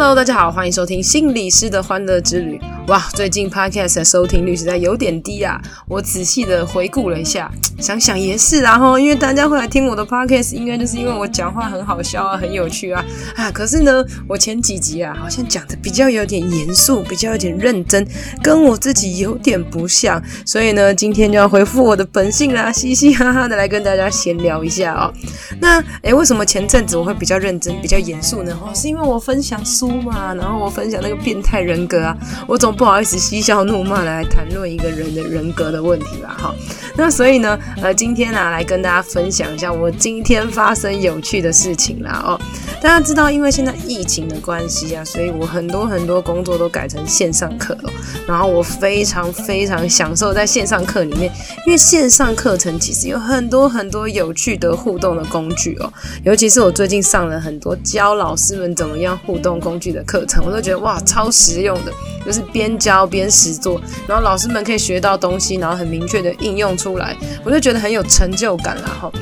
Hello，大家好，欢迎收听心理师的欢乐之旅。哇，最近 Podcast 的收听率实在有点低啊！我仔细的回顾了一下，想想也是啊齁，因为大家会来听我的 Podcast，应该就是因为我讲话很好笑啊，很有趣啊啊！可是呢，我前几集啊，好像讲的比较有点严肃，比较有点认真，跟我自己有点不像，所以呢，今天就要恢复我的本性啦，嘻嘻哈哈的来跟大家闲聊一下哦。那诶，为什么前阵子我会比较认真、比较严肃呢？哦，是因为我分享书嘛，然后我分享那个变态人格啊，我总。不好意思，嬉笑怒骂来谈论一个人的人格的问题吧，哈。那所以呢，呃，今天呢、来跟大家分享一下我今天发生有趣的事情啦，哦。大家知道，因为现在疫情的关系啊，所以我很多很多工作都改成线上课了。然后我非常非常享受在线上课里面，因为线上课程其实有很多很多有趣的互动的工具哦。尤其是我最近上了很多教老师们怎么样互动工具的课程，我都觉得哇，超实用的，就是边教边实做，然后老师们可以学到东西，然后很明确的应用出来，我就觉得很有成就感啦，哈。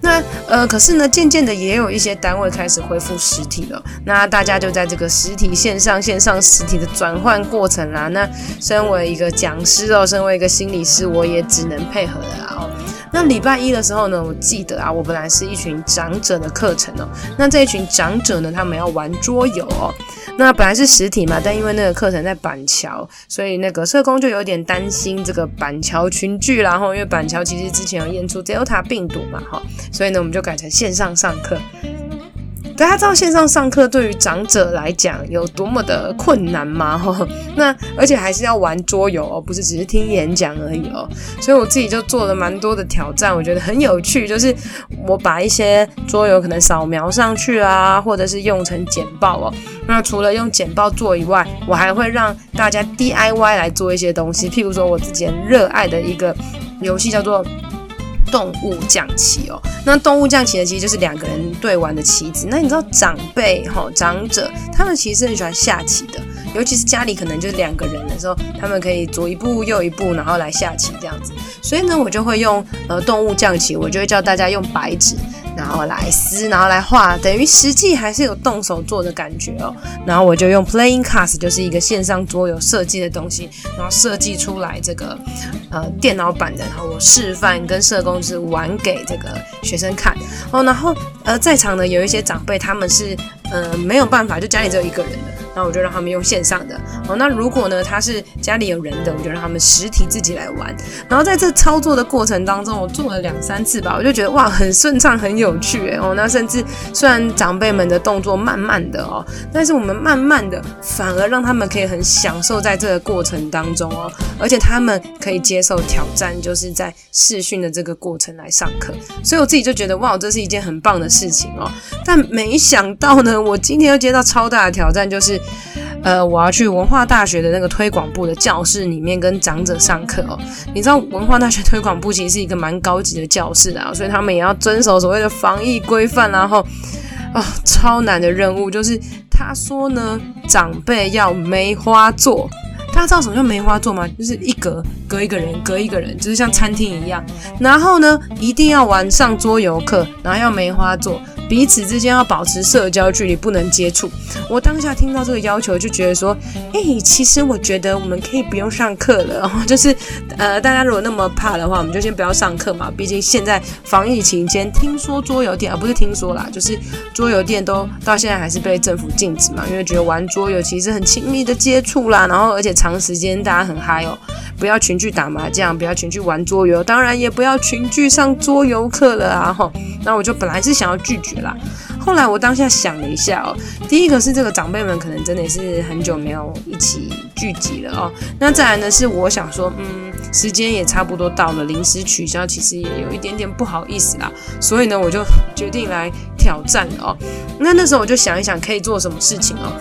那呃，可是呢，渐渐的也有一些单位开始恢复实体了。那大家就在这个实体线上、线上实体的转换过程啦。那身为一个讲师哦，身为一个心理师，我也只能配合了啦哦。那礼拜一的时候呢，我记得啊，我本来是一群长者的课程哦。那这一群长者呢，他们要玩桌游哦。那本来是实体嘛，但因为那个课程在板桥，所以那个社工就有点担心这个板桥群聚啦。然后因为板桥其实之前有验出 Delta 病毒嘛，哈，所以呢，我们就改成线上上课。大家知道线上上课对于长者来讲有多么的困难吗？哈，那而且还是要玩桌游哦，不是只是听演讲而已哦。所以我自己就做了蛮多的挑战，我觉得很有趣。就是我把一些桌游可能扫描上去啊，或者是用成简报哦。那除了用简报做以外，我还会让大家 DIY 来做一些东西。譬如说我自己热爱的一个游戏叫做。动物降棋哦，那动物降棋呢，其实就是两个人对玩的棋子。那你知道长辈哈、哦、长者，他们其实很喜欢下棋的，尤其是家里可能就是两个人的时候，他们可以左一步右一步，然后来下棋这样子。所以呢，我就会用呃动物降棋，我就会叫大家用白纸。然后来撕，然后来画，等于实际还是有动手做的感觉哦。然后我就用 Playing Cards，就是一个线上桌游设计的东西，然后设计出来这个呃电脑版的，然后我示范跟社工是玩给这个学生看哦。然后呃在场的有一些长辈，他们是呃没有办法，就家里只有一个人的。那我就让他们用线上的哦。那如果呢，他是家里有人的，我就让他们实体自己来玩。然后在这操作的过程当中，我做了两三次吧，我就觉得哇，很顺畅，很有趣诶哦。那甚至虽然长辈们的动作慢慢的哦，但是我们慢慢的反而让他们可以很享受在这个过程当中哦，而且他们可以接受挑战，就是在试训的这个过程来上课。所以我自己就觉得哇，这是一件很棒的事情哦。但没想到呢，我今天又接到超大的挑战，就是。呃，我要去文化大学的那个推广部的教室里面跟长者上课哦。你知道文化大学推广部其实是一个蛮高级的教室啊，所以他们也要遵守所谓的防疫规范。然后，啊、哦，超难的任务就是他说呢，长辈要梅花座。大家知道什么叫梅花座吗？就是一格隔一个人，隔一个人，就是像餐厅一样。然后呢，一定要玩上桌游课，然后要梅花座。彼此之间要保持社交距离，不能接触。我当下听到这个要求，就觉得说，哎、其实我觉得我们可以不用上课了。就是，呃，大家如果那么怕的话，我们就先不要上课嘛。毕竟现在防疫期间，听说桌游店啊，不是听说啦，就是桌游店都到现在还是被政府禁止嘛，因为觉得玩桌游其实很亲密的接触啦，然后而且长时间大家很嗨哦，不要群聚打麻将，不要群聚玩桌游，当然也不要群聚上桌游课了啊。哈，那我就本来是想要拒绝。啦，后来我当下想了一下哦，第一个是这个长辈们可能真的是很久没有一起聚集了哦，那再来呢是我想说，嗯，时间也差不多到了，临时取消其实也有一点点不好意思啦，所以呢我就决定来挑战哦，那那时候我就想一想可以做什么事情哦，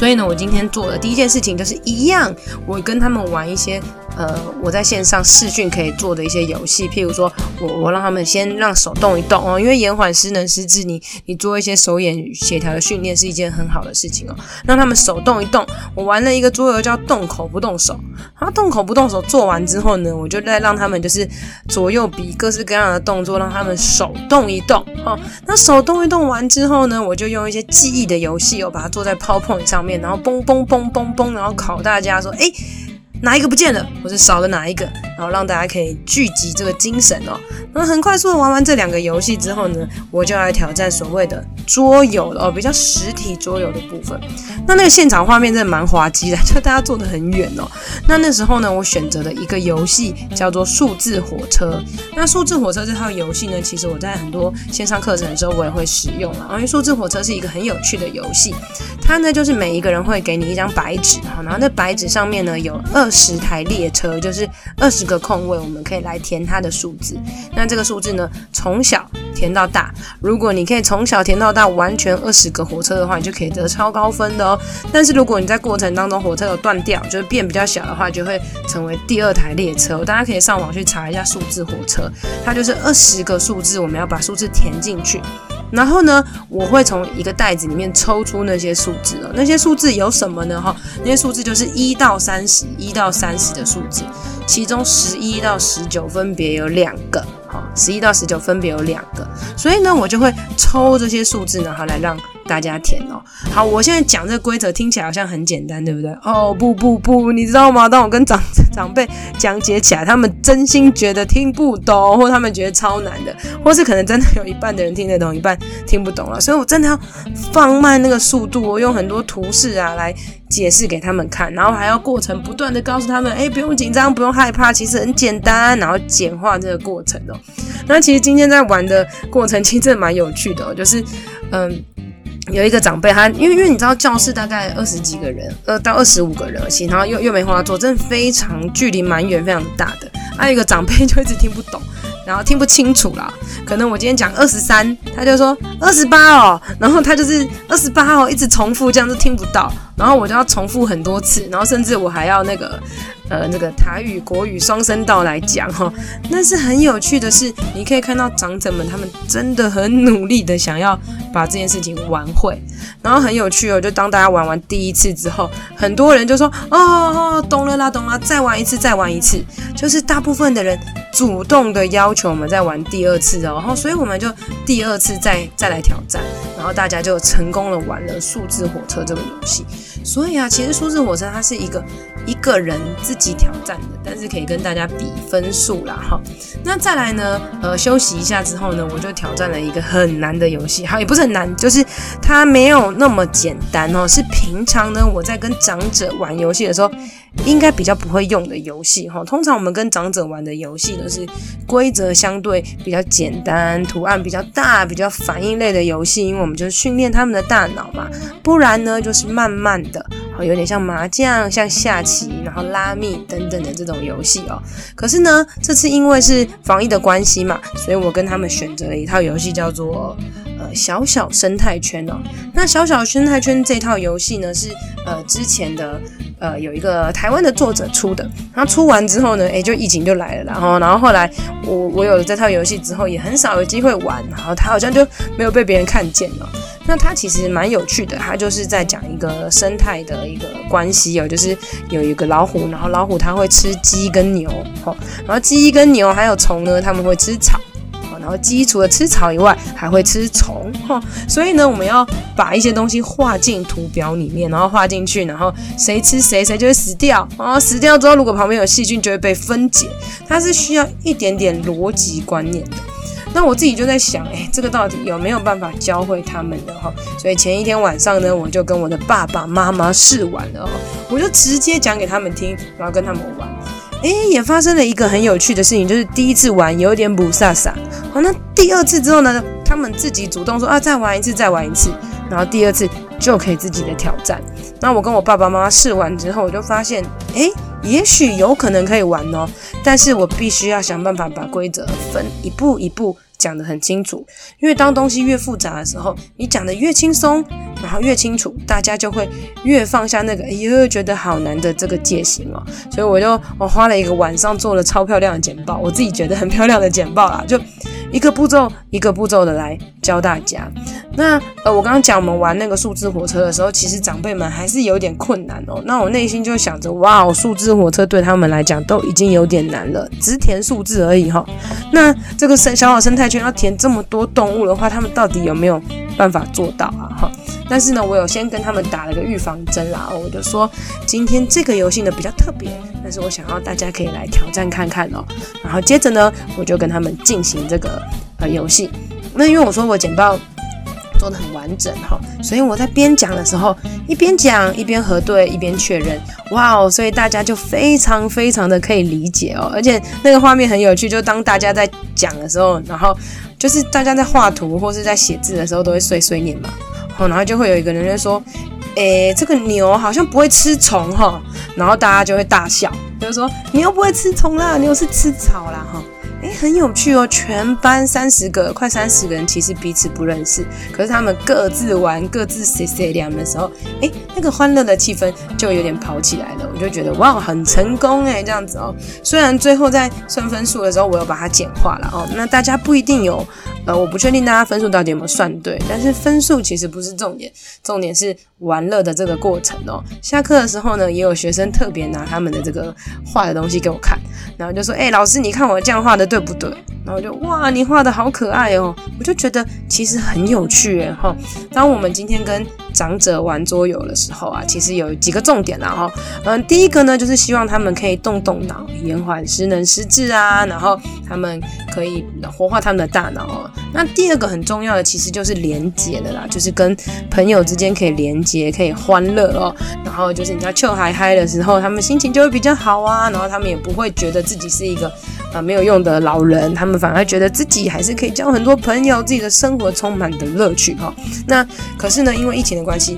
所以呢我今天做的第一件事情就是一样，我跟他们玩一些呃，我在线上视讯可以做的一些游戏，譬如说我我让他们先让手动一动哦，因为延缓失能失智，你你做一些手眼协调的训练是一件很好的事情哦，让他们手动一动。我玩了一个桌游叫动口不动手，然后动口不动手做完之后呢，我就再让他们就是左右比各式各样的动作，让他们手动一动哦。那手动一动完之后呢，我就用一些记忆的游戏哦，把它做在 PowerPoint 上面，然后嘣嘣嘣嘣嘣，然后考大家说，诶哪一个不见了，或者少了哪一个，然后让大家可以聚集这个精神哦。那很快速的玩完这两个游戏之后呢，我就来挑战所谓的桌游了哦，比较实体桌游的部分。那那个现场画面真的蛮滑稽的，就大家坐得很远哦。那那时候呢，我选择了一个游戏叫做数字火车。那数字火车这套游戏呢，其实我在很多线上课程的时候我也会使用啊，因为数字火车是一个很有趣的游戏。它呢就是每一个人会给你一张白纸，然后那白纸上面呢有二。十台列车就是二十个空位，我们可以来填它的数字。那这个数字呢，从小填到大。如果你可以从小填到大，完全二十个火车的话，你就可以得超高分的哦。但是如果你在过程当中火车有断掉，就是变比较小的话，就会成为第二台列车。大家可以上网去查一下数字火车，它就是二十个数字，我们要把数字填进去。然后呢，我会从一个袋子里面抽出那些数字哦。那些数字有什么呢？哈，那些数字就是一到三十，一到三十的数字，其中十一到十九分别有两个。好，十一到十九分别有两个，所以呢，我就会抽这些数字，呢，哈来让大家填哦。好，我现在讲这个规则听起来好像很简单，对不对？哦，不不不，你知道吗？当我跟长长辈讲解起来，他们真心觉得听不懂，或他们觉得超难的，或是可能真的有一半的人听得懂，一半听不懂了。所以我真的要放慢那个速度，我用很多图示啊来。解释给他们看，然后还要过程不断的告诉他们，哎，不用紧张，不用害怕，其实很简单，然后简化这个过程哦。那其实今天在玩的过程，其实真的蛮有趣的哦，就是，嗯，有一个长辈，他因为因为你知道教室大概二十几个人，呃，到二十五个人而已，然后又又没话做，真的非常距离蛮远，非常大的。还有一个长辈就一直听不懂。然后听不清楚啦，可能我今天讲二十三，他就说二十八哦，然后他就是二十八哦，一直重复，这样子听不到，然后我就要重复很多次，然后甚至我还要那个。呃，那个台语国语双声道来讲哈，但是很有趣的是，你可以看到长者们他们真的很努力的想要把这件事情玩会，然后很有趣哦，就当大家玩完第一次之后，很多人就说哦哦，懂了啦，懂了，再玩一次，再玩一次，就是大部分的人主动的要求我们再玩第二次哦，然后所以我们就第二次再再来挑战，然后大家就成功的玩了数字火车这个游戏。所以啊，其实数字火车它是一个一个人自己挑战的，但是可以跟大家比分数啦哈。那再来呢，呃，休息一下之后呢，我就挑战了一个很难的游戏，好，也不是很难，就是它没有那么简单哦，是平常呢我在跟长者玩游戏的时候，应该比较不会用的游戏哈。通常我们跟长者玩的游戏都是规则相对比较简单、图案比较大、比较反应类的游戏，因为我们就是训练他们的大脑嘛。不然呢，就是慢慢的，好，有点像麻将、像下棋，然后拉密等等的这种游戏哦。可是呢，这次因为是防疫的关系嘛，所以我跟他们选择了一套游戏，叫做呃小小生态圈哦。那小小生态圈这套游戏呢，是呃之前的。呃，有一个台湾的作者出的，然后出完之后呢，诶，就疫情就来了，然后，然后后来我我有了这套游戏之后，也很少有机会玩，然后它好像就没有被别人看见了。那它其实蛮有趣的，它就是在讲一个生态的一个关系哦，就是有一个老虎，然后老虎它会吃鸡跟牛，吼，然后鸡跟牛还有虫呢，它们会吃草。然后鸡除了吃草以外，还会吃虫哈，所以呢，我们要把一些东西画进图表里面，然后画进去，然后谁吃谁，谁就会死掉。然后死掉之后，如果旁边有细菌，就会被分解。它是需要一点点逻辑观念的。那我自己就在想，哎，这个到底有没有办法教会他们的哈？所以前一天晚上呢，我就跟我的爸爸妈妈试玩了，我就直接讲给他们听，然后跟他们玩。哎，也发生了一个很有趣的事情，就是第一次玩有点雾煞煞。好，那第二次之后呢，他们自己主动说啊，再玩一次，再玩一次，然后第二次就可以自己的挑战。那我跟我爸爸妈妈试完之后，我就发现，哎，也许有可能可以玩哦，但是我必须要想办法把规则分一步一步讲得很清楚，因为当东西越复杂的时候，你讲得越轻松，然后越清楚，大家就会越放下那个哎呦觉得好难的这个戒心哦。所以我就我花了一个晚上做了超漂亮的简报，我自己觉得很漂亮的简报啦，就。一个步骤一个步骤的来教大家。那呃，我刚刚讲我们玩那个数字火车的时候，其实长辈们还是有点困难哦。那我内心就想着，哇，数字火车对他们来讲都已经有点难了，只填数字而已哈。那这个生小小生态圈要填这么多动物的话，他们到底有没有办法做到啊？哈。但是呢，我有先跟他们打了个预防针啦，我就说今天这个游戏呢比较特别，但是我想要大家可以来挑战看看哦。然后接着呢，我就跟他们进行这个呃游戏。那因为我说我简报做得很完整哈，所以我在边讲的时候一边讲一边核对一边确认，哇哦，所以大家就非常非常的可以理解哦，而且那个画面很有趣，就当大家在讲的时候，然后就是大家在画图或是在写字的时候都会碎碎念嘛。然后就会有一个人就说：“诶，这个牛好像不会吃虫哈。”然后大家就会大笑，就是说牛不会吃虫啦，牛是吃草啦哈。诶，很有趣哦！全班三十个，快三十个人，其实彼此不认识，可是他们各自玩，各自碎碎念的时候，诶，那个欢乐的气氛就有点跑起来了。我就觉得哇，很成功诶，这样子哦。虽然最后在算分数的时候，我有把它简化了哦。那大家不一定有，呃，我不确定大家分数到底有没有算对，但是分数其实不是重点，重点是玩乐的这个过程哦。下课的时候呢，也有学生特别拿他们的这个画的东西给我看，然后就说：“诶，老师，你看我这样画的。”对不对？然后就哇，你画的好可爱哦！我就觉得其实很有趣诶哈。当我们今天跟长者玩桌游的时候啊，其实有几个重点啦哈。嗯，第一个呢，就是希望他们可以动动脑，延缓失能失智啊，然后他们可以活化他们的大脑哦。那第二个很重要的，其实就是连接的啦，就是跟朋友之间可以连接，可以欢乐哦。然后就是你要笑嗨嗨的时候，他们心情就会比较好啊，然后他们也不会觉得自己是一个。啊，没有用的老人，他们反而觉得自己还是可以交很多朋友，自己的生活充满的乐趣哈。那可是呢，因为疫情的关系，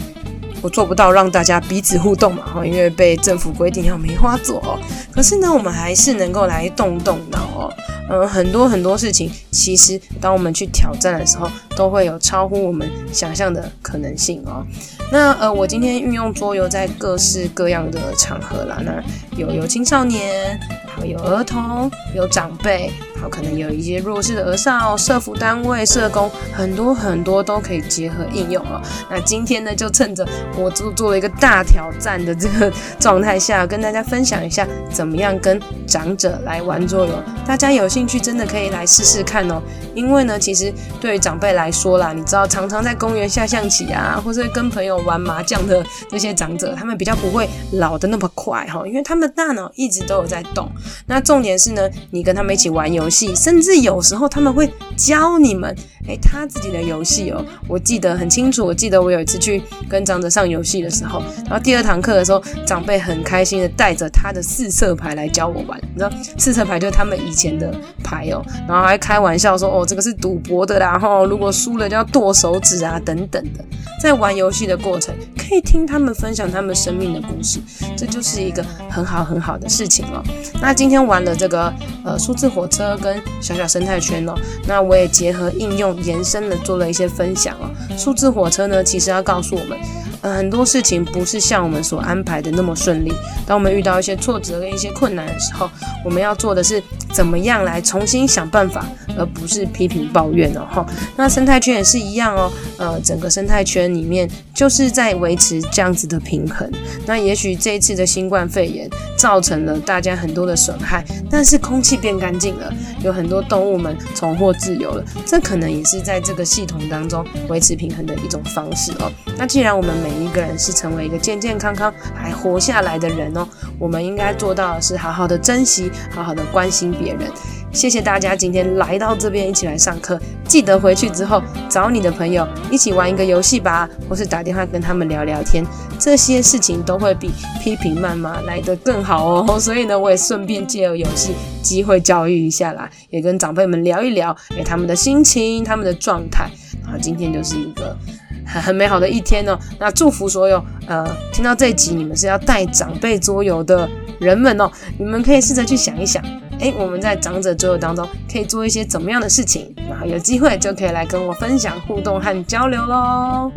我做不到让大家彼此互动嘛哈，因为被政府规定要梅花座哦。可是呢，我们还是能够来动动脑哦。嗯，很多很多事情，其实当我们去挑战的时候，都会有超乎我们想象的可能性哦。那呃，我今天运用桌游在各式各样的场合啦，那有有青少年。有儿童，有长辈，好，可能有一些弱势的儿少、社福单位、社工，很多很多都可以结合应用哦。那今天呢，就趁着我做做了一个大挑战的这个状态下，跟大家分享一下怎么样跟长者来玩桌游。大家有兴趣，真的可以来试试看哦。因为呢，其实对于长辈来说啦，你知道，常常在公园下象棋啊，或者跟朋友玩麻将的那些长者，他们比较不会老得那么快哈，因为他们的大脑一直都有在动。那重点是呢，你跟他们一起玩游戏，甚至有时候他们会教你们，诶，他自己的游戏哦。我记得很清楚，我记得我有一次去跟长者上游戏的时候，然后第二堂课的时候，长辈很开心的带着他的四色牌来教我玩。你知道四色牌就是他们以前的牌哦，然后还开玩笑说，哦，这个是赌博的啦，然后如果输了就要剁手指啊，等等的。在玩游戏的过程，可以听他们分享他们生命的故事，这就是一个很好很好的事情哦。那今天玩的这个呃数字火车跟小小生态圈哦，那我也结合应用延伸的做了一些分享哦。数字火车呢，其实要告诉我们。呃，很多事情不是像我们所安排的那么顺利。当我们遇到一些挫折跟一些困难的时候，我们要做的是怎么样来重新想办法，而不是批评抱怨哦。哈，那生态圈也是一样哦。呃，整个生态圈里面就是在维持这样子的平衡。那也许这一次的新冠肺炎造成了大家很多的损害，但是空气变干净了，有很多动物们重获自由了。这可能也是在这个系统当中维持平衡的一种方式哦。那既然我们每每一个人是成为一个健健康康还活下来的人哦，我们应该做到的是好好的珍惜，好好的关心别人。谢谢大家今天来到这边一起来上课，记得回去之后找你的朋友一起玩一个游戏吧，或是打电话跟他们聊聊天，这些事情都会比批评谩骂来得更好哦。所以呢，我也顺便借由游戏机会教育一下啦，也跟长辈们聊一聊，诶，他们的心情，他们的状态。啊，今天就是一个。很美好的一天哦，那祝福所有呃听到这集你们是要带长辈桌游的人们哦，你们可以试着去想一想，诶，我们在长者桌游当中可以做一些怎么样的事情，然后有机会就可以来跟我分享互动和交流喽。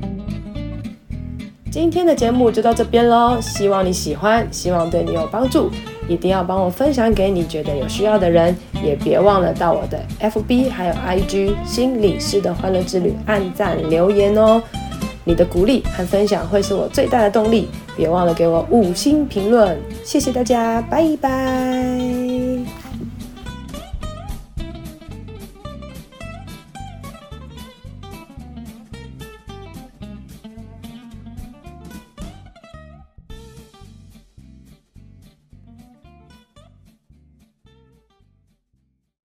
今天的节目就到这边喽，希望你喜欢，希望对你有帮助，一定要帮我分享给你觉得有需要的人，也别忘了到我的 FB 还有 IG 心理师的欢乐之旅按赞留言哦，你的鼓励和分享会是我最大的动力，别忘了给我五星评论，谢谢大家，拜拜。